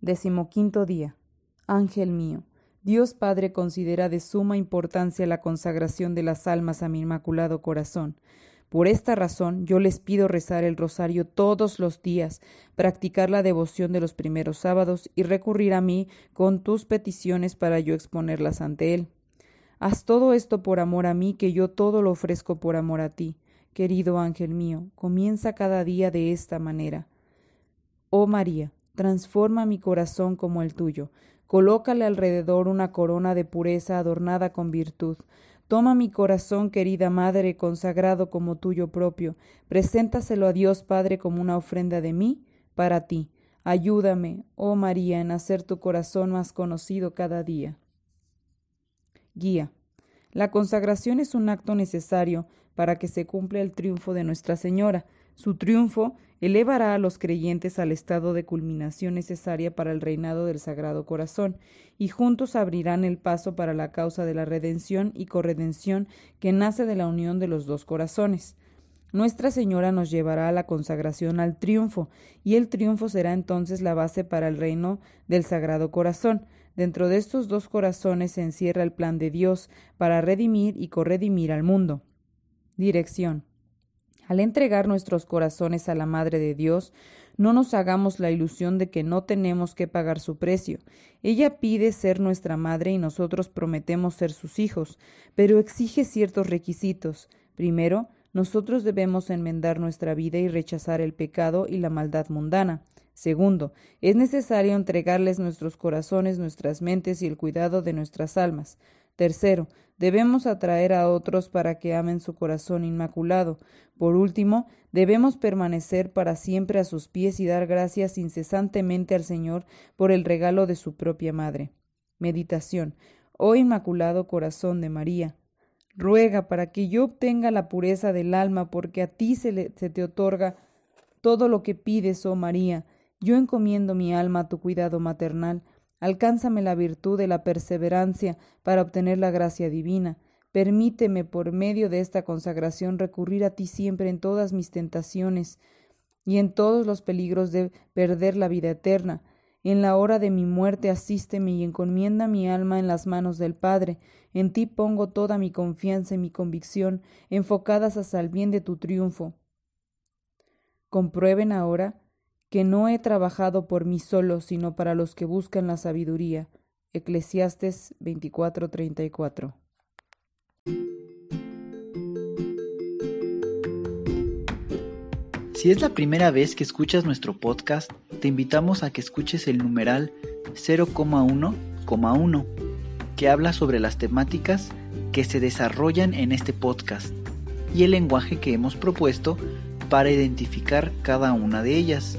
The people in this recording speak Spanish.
Decimoquinto día. Ángel mío Dios Padre considera de suma importancia la consagración de las almas a mi inmaculado corazón. Por esta razón yo les pido rezar el rosario todos los días, practicar la devoción de los primeros sábados y recurrir a mí con tus peticiones para yo exponerlas ante Él. Haz todo esto por amor a mí, que yo todo lo ofrezco por amor a ti. Querido ángel mío, comienza cada día de esta manera. Oh María, transforma mi corazón como el tuyo, Colócale alrededor una corona de pureza adornada con virtud. Toma mi corazón, querida Madre, consagrado como tuyo propio, preséntaselo a Dios Padre como una ofrenda de mí, para ti. Ayúdame, oh María, en hacer tu corazón más conocido cada día. Guía. La consagración es un acto necesario para que se cumpla el triunfo de Nuestra Señora. Su triunfo elevará a los creyentes al estado de culminación necesaria para el reinado del Sagrado Corazón, y juntos abrirán el paso para la causa de la redención y corredención que nace de la unión de los dos corazones. Nuestra Señora nos llevará a la consagración al triunfo, y el triunfo será entonces la base para el reino del Sagrado Corazón. Dentro de estos dos corazones se encierra el plan de Dios para redimir y corredimir al mundo. Dirección. Al entregar nuestros corazones a la Madre de Dios, no nos hagamos la ilusión de que no tenemos que pagar su precio. Ella pide ser nuestra madre y nosotros prometemos ser sus hijos, pero exige ciertos requisitos. Primero, nosotros debemos enmendar nuestra vida y rechazar el pecado y la maldad mundana. Segundo, es necesario entregarles nuestros corazones, nuestras mentes y el cuidado de nuestras almas. Tercero, debemos atraer a otros para que amen su corazón inmaculado. Por último, debemos permanecer para siempre a sus pies y dar gracias incesantemente al Señor por el regalo de su propia Madre. Meditación. Oh Inmaculado Corazón de María, ruega para que yo obtenga la pureza del alma, porque a ti se, se te otorga todo lo que pides, oh María. Yo encomiendo mi alma a tu cuidado maternal Alcánzame la virtud de la perseverancia para obtener la gracia divina. Permíteme por medio de esta consagración recurrir a ti siempre en todas mis tentaciones y en todos los peligros de perder la vida eterna. En la hora de mi muerte asísteme y encomienda mi alma en las manos del Padre. En ti pongo toda mi confianza y mi convicción, enfocadas hasta el bien de tu triunfo. Comprueben ahora que no he trabajado por mí solo, sino para los que buscan la sabiduría. Eclesiastes 24:34. Si es la primera vez que escuchas nuestro podcast, te invitamos a que escuches el numeral 0,1,1, que habla sobre las temáticas que se desarrollan en este podcast y el lenguaje que hemos propuesto para identificar cada una de ellas